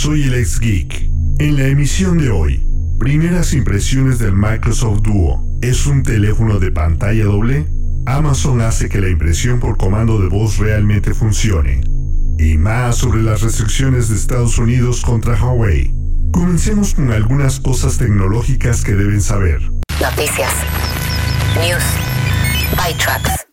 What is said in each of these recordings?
Soy el ex Geek. En la emisión de hoy, primeras impresiones del Microsoft Duo. ¿Es un teléfono de pantalla doble? Amazon hace que la impresión por comando de voz realmente funcione. Y más sobre las restricciones de Estados Unidos contra Huawei. Comencemos con algunas cosas tecnológicas que deben saber. Noticias. News. ByTrucks.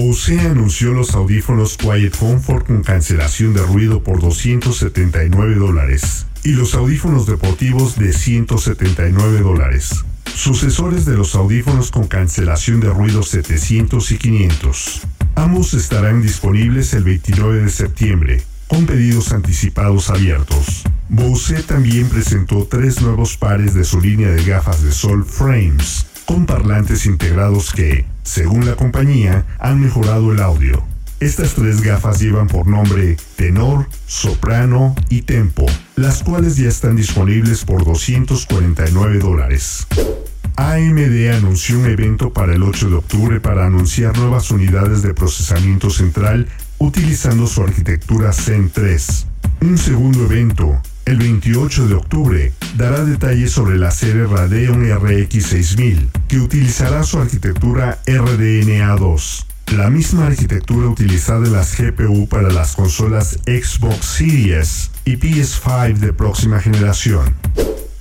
Bose anunció los audífonos Quiet Comfort con cancelación de ruido por 279 dólares y los audífonos deportivos de 179 dólares. Sucesores de los audífonos con cancelación de ruido 700 y 500. Ambos estarán disponibles el 29 de septiembre, con pedidos anticipados abiertos. Bose también presentó tres nuevos pares de su línea de gafas de sol Frames, con parlantes integrados que, según la compañía, han mejorado el audio. Estas tres gafas llevan por nombre Tenor, Soprano y Tempo, las cuales ya están disponibles por 249 dólares. AMD anunció un evento para el 8 de octubre para anunciar nuevas unidades de procesamiento central utilizando su arquitectura Zen 3. Un segundo evento, el 28 de octubre, dará detalles sobre la serie Radeon RX 6000, que utilizará su arquitectura RDNA2, la misma arquitectura utilizada en las GPU para las consolas Xbox Series y PS5 de próxima generación.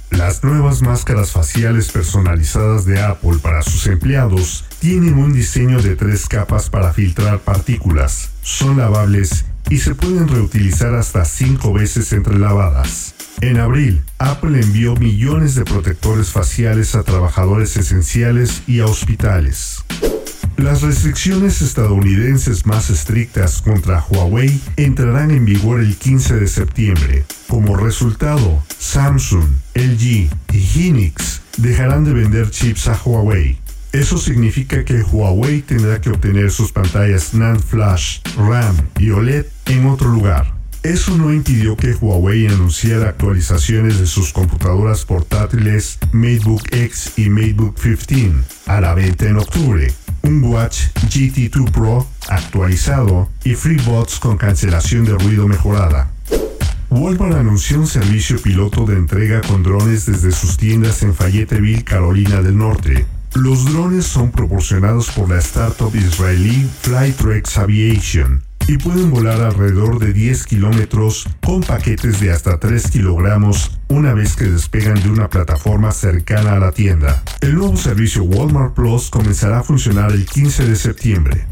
Las nuevas máscaras faciales personalizadas de Apple para sus empleados tienen un diseño de tres capas para filtrar partículas, son lavables y se pueden reutilizar hasta cinco veces entre lavadas. En abril, Apple envió millones de protectores faciales a trabajadores esenciales y a hospitales. Las restricciones estadounidenses más estrictas contra Huawei entrarán en vigor el 15 de septiembre. Como resultado, Samsung, LG y Hynix dejarán de vender chips a Huawei. Eso significa que Huawei tendrá que obtener sus pantallas NAND Flash, RAM y OLED en otro lugar. Eso no impidió que Huawei anunciara actualizaciones de sus computadoras portátiles MateBook X y MateBook 15 a la venta en octubre, un Watch GT2 Pro actualizado y FreeBots con cancelación de ruido mejorada. Walmart anunció un servicio piloto de entrega con drones desde sus tiendas en Fayetteville, Carolina del Norte. Los drones son proporcionados por la startup israelí Flytrex Aviation y pueden volar alrededor de 10 kilómetros con paquetes de hasta 3 kilogramos una vez que despegan de una plataforma cercana a la tienda. El nuevo servicio Walmart Plus comenzará a funcionar el 15 de septiembre.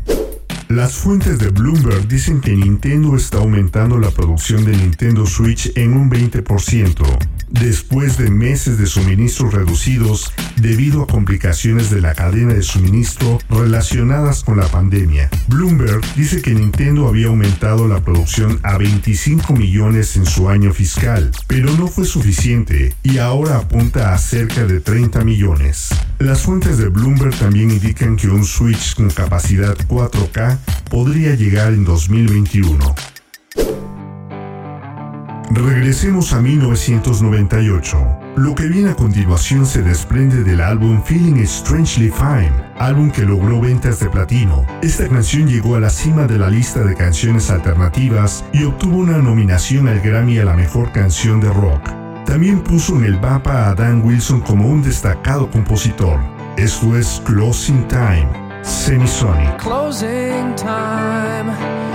Las fuentes de Bloomberg dicen que Nintendo está aumentando la producción de Nintendo Switch en un 20%, después de meses de suministros reducidos debido a complicaciones de la cadena de suministro relacionadas con la pandemia. Bloomberg dice que Nintendo había aumentado la producción a 25 millones en su año fiscal, pero no fue suficiente y ahora apunta a cerca de 30 millones. Las fuentes de Bloomberg también indican que un Switch con capacidad 4K podría llegar en 2021. Regresemos a 1998. Lo que viene a continuación se desprende del álbum Feeling Strangely Fine, álbum que logró ventas de platino. Esta canción llegó a la cima de la lista de canciones alternativas y obtuvo una nominación al Grammy a la mejor canción de rock. También puso en el mapa a Dan Wilson como un destacado compositor. Esto es Closing Time, Semisonic. Closing time.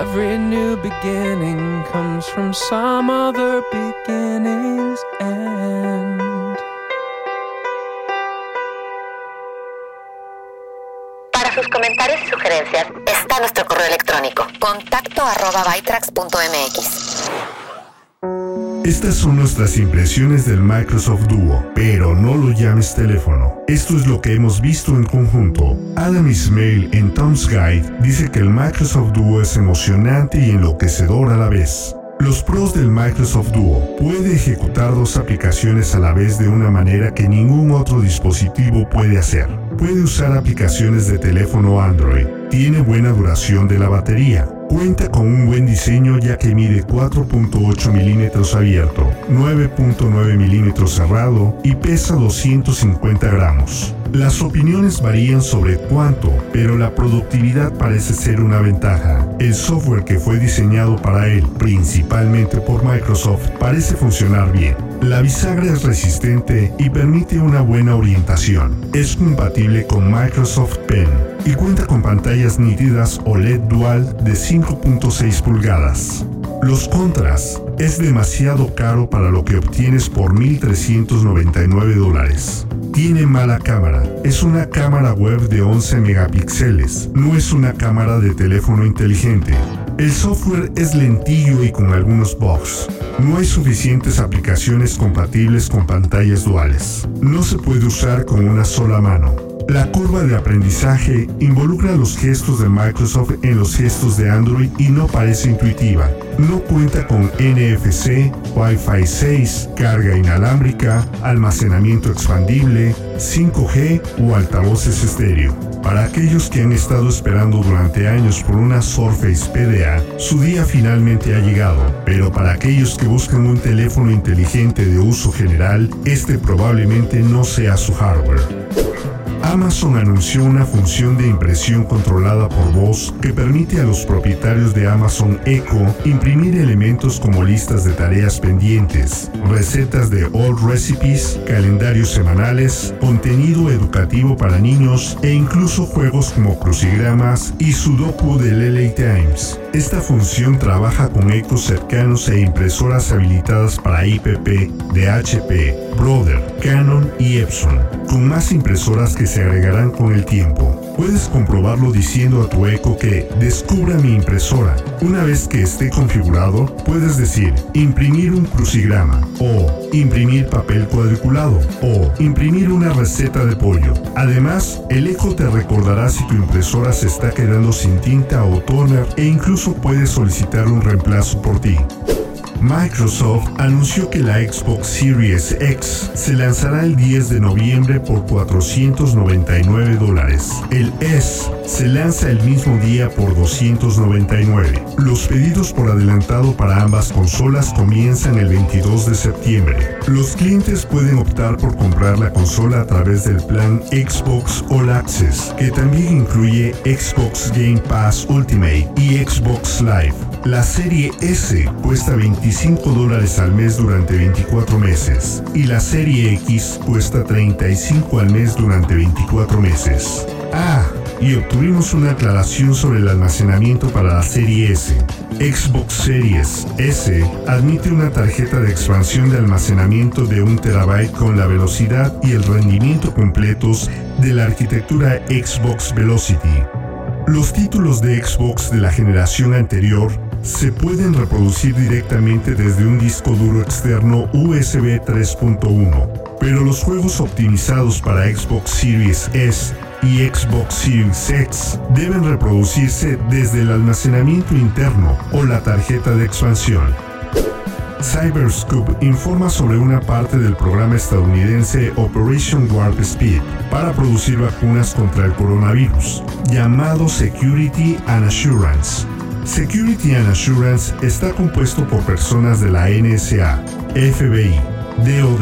Every new beginning comes from some other beginning's end. Para sus comentarios y sugerencias está nuestro correo electrónico contacto arroba bytrax.mx. Estas son nuestras impresiones del Microsoft Duo, pero no lo llames teléfono. Esto es lo que hemos visto en conjunto. Adam Ismail en Tom's Guide dice que el Microsoft Duo es emocionante y enloquecedor a la vez. Los pros del Microsoft Duo. Puede ejecutar dos aplicaciones a la vez de una manera que ningún otro dispositivo puede hacer. Puede usar aplicaciones de teléfono Android. Tiene buena duración de la batería. Cuenta con un buen diseño ya que mide 4.8 milímetros abierto, 9.9 milímetros cerrado y pesa 250 gramos. Las opiniones varían sobre cuánto, pero la productividad parece ser una ventaja. El software que fue diseñado para él, principalmente por Microsoft, parece funcionar bien. La bisagra es resistente y permite una buena orientación. Es compatible con Microsoft Pen y cuenta con pantallas nítidas OLED dual de 5.6 pulgadas. Los contras es demasiado caro para lo que obtienes por 1.399 dólares. Tiene mala cámara. Es una cámara web de 11 megapíxeles. No es una cámara de teléfono inteligente. El software es lentillo y con algunos bugs. No hay suficientes aplicaciones compatibles con pantallas duales. No se puede usar con una sola mano. La curva de aprendizaje involucra los gestos de Microsoft en los gestos de Android y no parece intuitiva. No cuenta con NFC, Wi-Fi 6, carga inalámbrica, almacenamiento expandible, 5G o altavoces estéreo. Para aquellos que han estado esperando durante años por una Surface PDA, su día finalmente ha llegado, pero para aquellos que buscan un teléfono inteligente de uso general, este probablemente no sea su hardware. Amazon anunció una función de impresión controlada por voz que permite a los propietarios de Amazon Echo imprimir elementos como listas de tareas pendientes, recetas de old recipes, calendarios semanales, contenido educativo para niños e incluso juegos como crucigramas y Sudoku del LA Times. Esta función trabaja con ecos cercanos e impresoras habilitadas para IPP de HP, Brother, Canon y Epson, con más impresoras que se agregarán con el tiempo. Puedes comprobarlo diciendo a tu eco que descubra mi impresora. Una vez que esté configurado, puedes decir imprimir un crucigrama o imprimir papel cuadriculado o imprimir una receta de pollo. Además, el eco te recordará si tu impresora se está quedando sin tinta o toner e incluso puedes solicitar un reemplazo por ti. Microsoft anunció que la Xbox Series X se lanzará el 10 de noviembre por 499 dólares. El S se lanza el mismo día por 299. Los pedidos por adelantado para ambas consolas comienzan el 22 de septiembre. Los clientes pueden optar por comprar la consola a través del plan Xbox All Access, que también incluye Xbox Game Pass Ultimate y Xbox Live. La serie S cuesta 25 dólares al mes durante 24 meses y la serie X cuesta 35 al mes durante 24 meses. Ah, y obtuvimos una aclaración sobre el almacenamiento para la serie S. Xbox Series S admite una tarjeta de expansión de almacenamiento de 1 terabyte con la velocidad y el rendimiento completos de la arquitectura Xbox Velocity. Los títulos de Xbox de la generación anterior se pueden reproducir directamente desde un disco duro externo USB 3.1, pero los juegos optimizados para Xbox Series S y Xbox Series X deben reproducirse desde el almacenamiento interno o la tarjeta de expansión. Cyberscoop informa sobre una parte del programa estadounidense Operation Warp Speed para producir vacunas contra el coronavirus, llamado Security and Assurance. Security and Assurance está compuesto por personas de la NSA, FBI, DOD,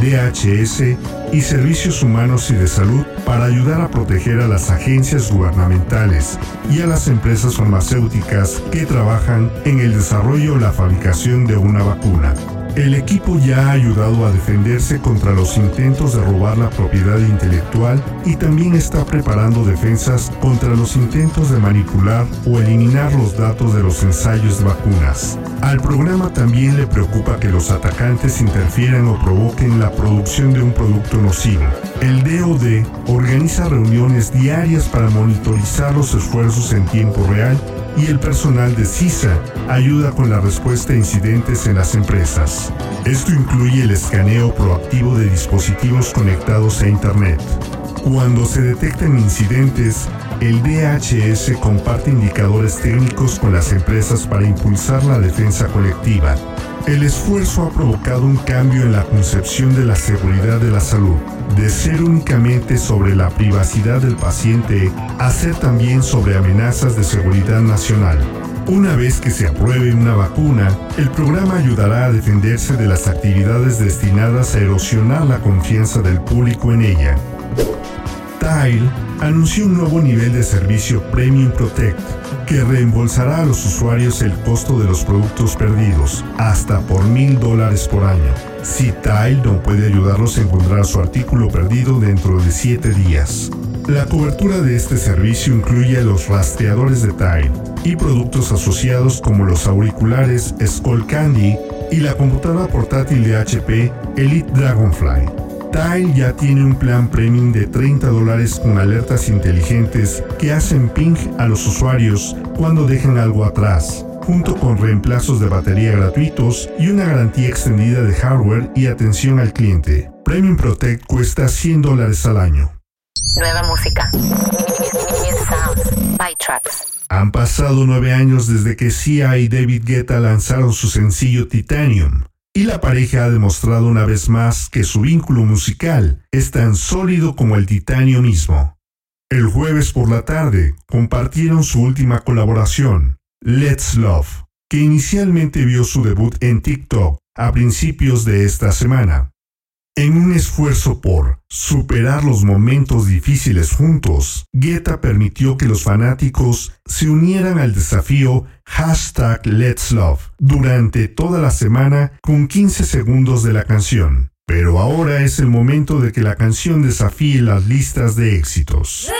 DHS y Servicios Humanos y de Salud para ayudar a proteger a las agencias gubernamentales y a las empresas farmacéuticas que trabajan en el desarrollo o la fabricación de una vacuna. El equipo ya ha ayudado a defenderse contra los intentos de robar la propiedad intelectual y también está preparando defensas contra los intentos de manipular o eliminar los datos de los ensayos de vacunas. Al programa también le preocupa que los atacantes interfieran o provoquen la producción de un producto nocivo. El DoD organiza reuniones diarias para monitorizar los esfuerzos en tiempo real y el personal de CISA ayuda con la respuesta a incidentes en las empresas. Esto incluye el escaneo proactivo de dispositivos conectados a Internet. Cuando se detectan incidentes, el DHS comparte indicadores técnicos con las empresas para impulsar la defensa colectiva. El esfuerzo ha provocado un cambio en la concepción de la seguridad de la salud, de ser únicamente sobre la privacidad del paciente a ser también sobre amenazas de seguridad nacional. Una vez que se apruebe una vacuna, el programa ayudará a defenderse de las actividades destinadas a erosionar la confianza del público en ella. Tile anunció un nuevo nivel de servicio Premium Protect que reembolsará a los usuarios el costo de los productos perdidos hasta por mil dólares por año. Si Tile no puede ayudarlos a encontrar su artículo perdido dentro de 7 días. La cobertura de este servicio incluye los rastreadores de Tile y productos asociados como los auriculares Skull Candy y la computadora portátil de HP Elite Dragonfly. Tile ya tiene un plan premium de 30 dólares con alertas inteligentes que hacen ping a los usuarios cuando dejan algo atrás. junto con reemplazos de batería gratuitos y una garantía extendida de hardware y atención al cliente. Premium Protect cuesta 100 dólares al año. Nueva música. Han pasado nueve años desde que Sia y David Guetta lanzaron su sencillo Titanium, y la pareja ha demostrado una vez más que su vínculo musical es tan sólido como el titanio mismo. El jueves por la tarde compartieron su última colaboración, Let's Love, que inicialmente vio su debut en TikTok a principios de esta semana. En un esfuerzo por superar los momentos difíciles juntos, Guetta permitió que los fanáticos se unieran al desafío hashtag Let's Love durante toda la semana con 15 segundos de la canción. Pero ahora es el momento de que la canción desafíe las listas de éxitos.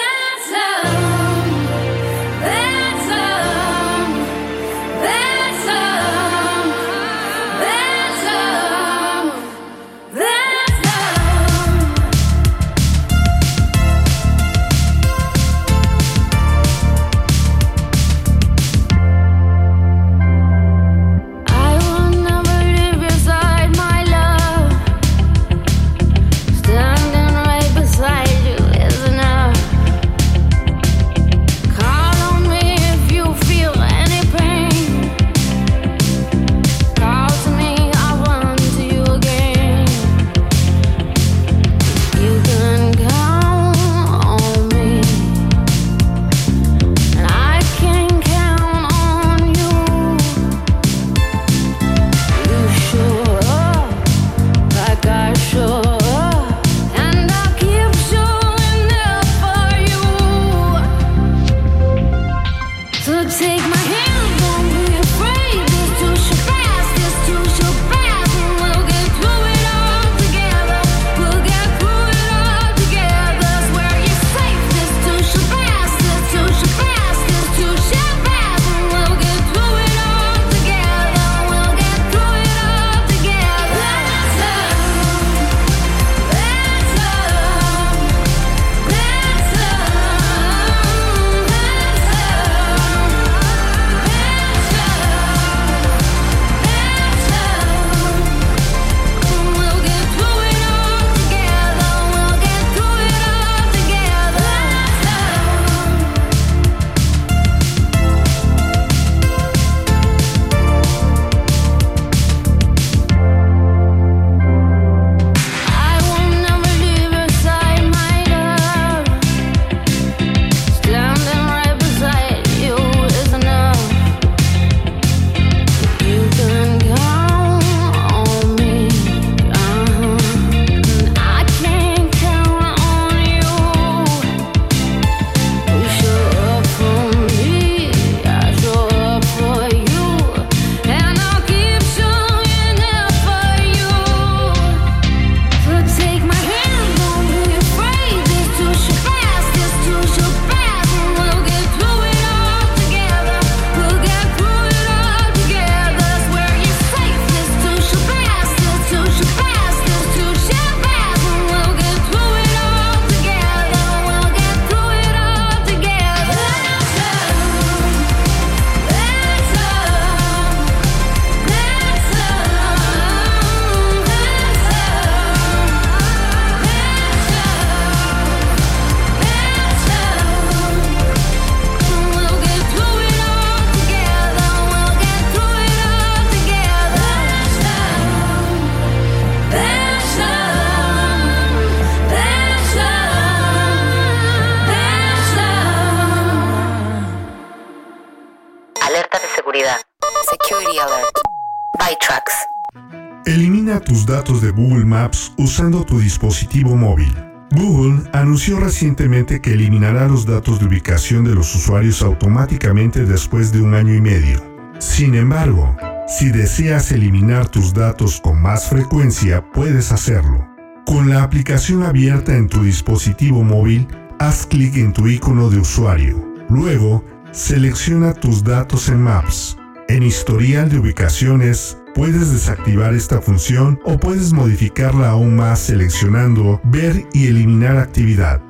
Tu dispositivo móvil. Google anunció recientemente que eliminará los datos de ubicación de los usuarios automáticamente después de un año y medio. Sin embargo, si deseas eliminar tus datos con más frecuencia, puedes hacerlo. Con la aplicación abierta en tu dispositivo móvil, haz clic en tu icono de usuario. Luego, selecciona tus datos en Maps. En historial de ubicaciones, puedes desactivar esta función o puedes modificarla aún más seleccionando Ver y eliminar actividad.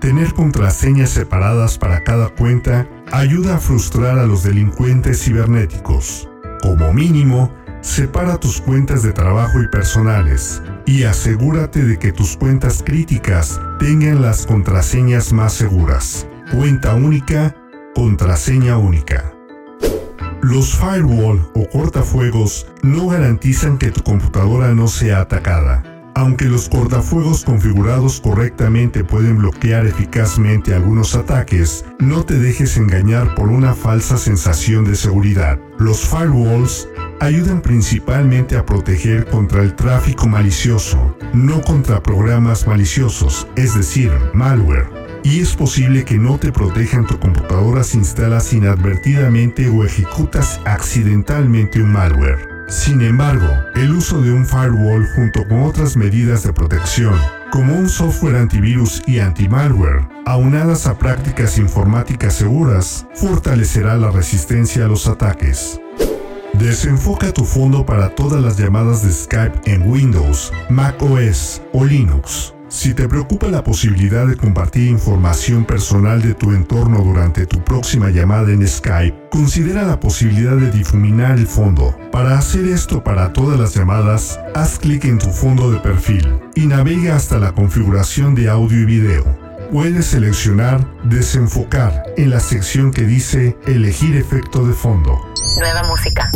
Tener contraseñas separadas para cada cuenta ayuda a frustrar a los delincuentes cibernéticos. Como mínimo, separa tus cuentas de trabajo y personales y asegúrate de que tus cuentas críticas tengan las contraseñas más seguras. Cuenta única, contraseña única. Los firewall o cortafuegos no garantizan que tu computadora no sea atacada. Aunque los cortafuegos configurados correctamente pueden bloquear eficazmente algunos ataques, no te dejes engañar por una falsa sensación de seguridad. Los firewalls ayudan principalmente a proteger contra el tráfico malicioso, no contra programas maliciosos, es decir, malware. Y es posible que no te protejan tu computadora si instalas inadvertidamente o ejecutas accidentalmente un malware. Sin embargo, el uso de un firewall junto con otras medidas de protección, como un software antivirus y antimalware, aunadas a prácticas informáticas seguras, fortalecerá la resistencia a los ataques. Desenfoca tu fondo para todas las llamadas de Skype en Windows, Mac OS o Linux. Si te preocupa la posibilidad de compartir información personal de tu entorno durante tu próxima llamada en Skype, considera la posibilidad de difuminar el fondo. Para hacer esto para todas las llamadas, haz clic en tu fondo de perfil y navega hasta la configuración de audio y video. Puedes seleccionar Desenfocar en la sección que dice Elegir efecto de fondo. Nueva música.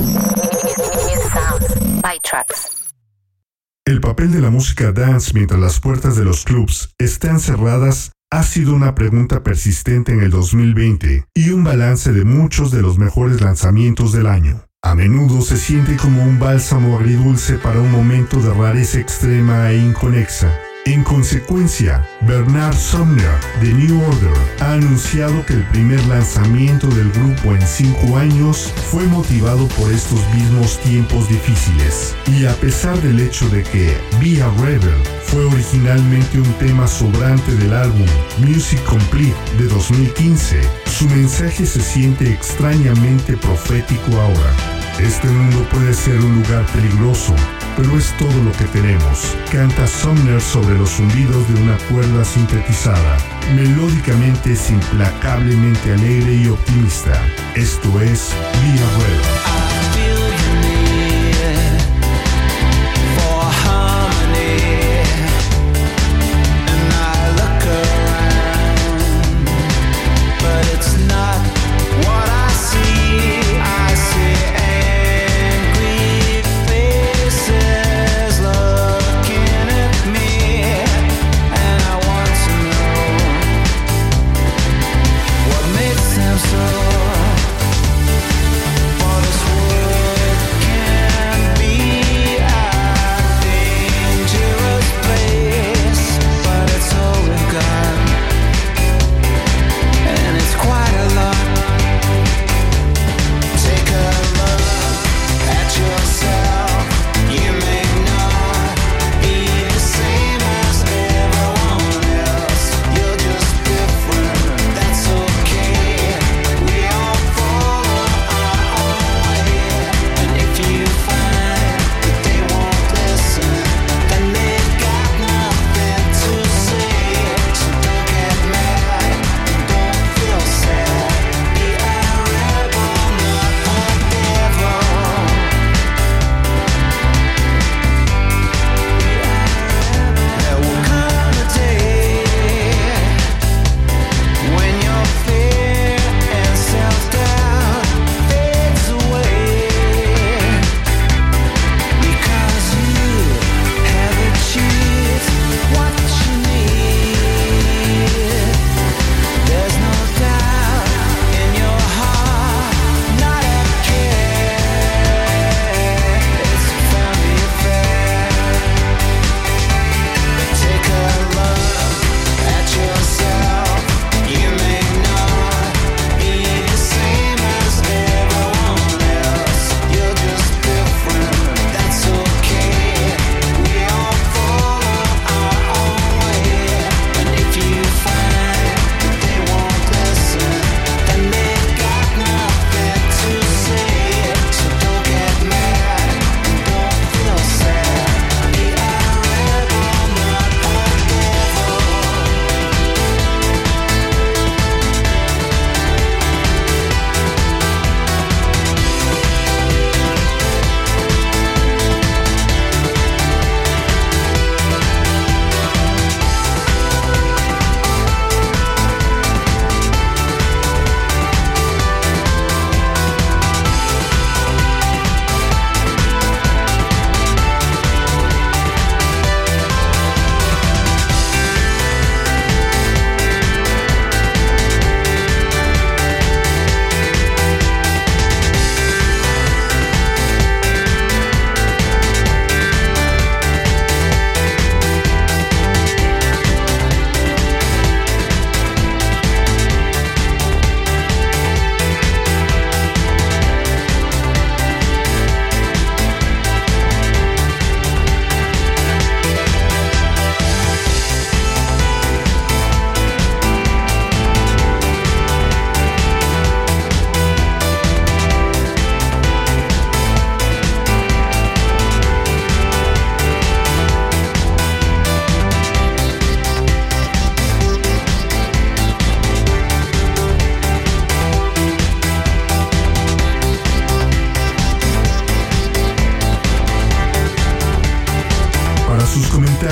By Tracks. El papel de la música dance mientras las puertas de los clubs están cerradas ha sido una pregunta persistente en el 2020 y un balance de muchos de los mejores lanzamientos del año. A menudo se siente como un bálsamo agridulce para un momento de rareza extrema e inconexa. En consecuencia, Bernard Sumner de New Order ha anunciado que el primer lanzamiento del grupo en cinco años fue motivado por estos mismos tiempos difíciles. Y a pesar del hecho de que Be a Rebel fue originalmente un tema sobrante del álbum Music Complete de 2015, su mensaje se siente extrañamente profético ahora. Este mundo puede ser un lugar peligroso, pero es todo lo que tenemos. Canta Sumner sobre los zumbidos de una cuerda sintetizada. Melódicamente es implacablemente alegre y optimista. Esto es Via Rebel.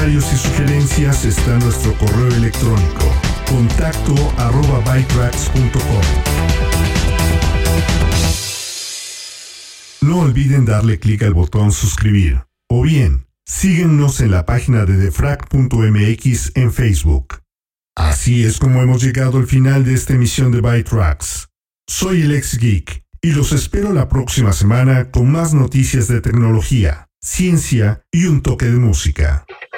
Y sugerencias está nuestro correo electrónico contacto arroba. No olviden darle clic al botón suscribir o bien síguenos en la página de defrag.mx en Facebook. Así es como hemos llegado al final de esta emisión de Bytracks. Soy el ex geek y los espero la próxima semana con más noticias de tecnología, ciencia y un toque de música.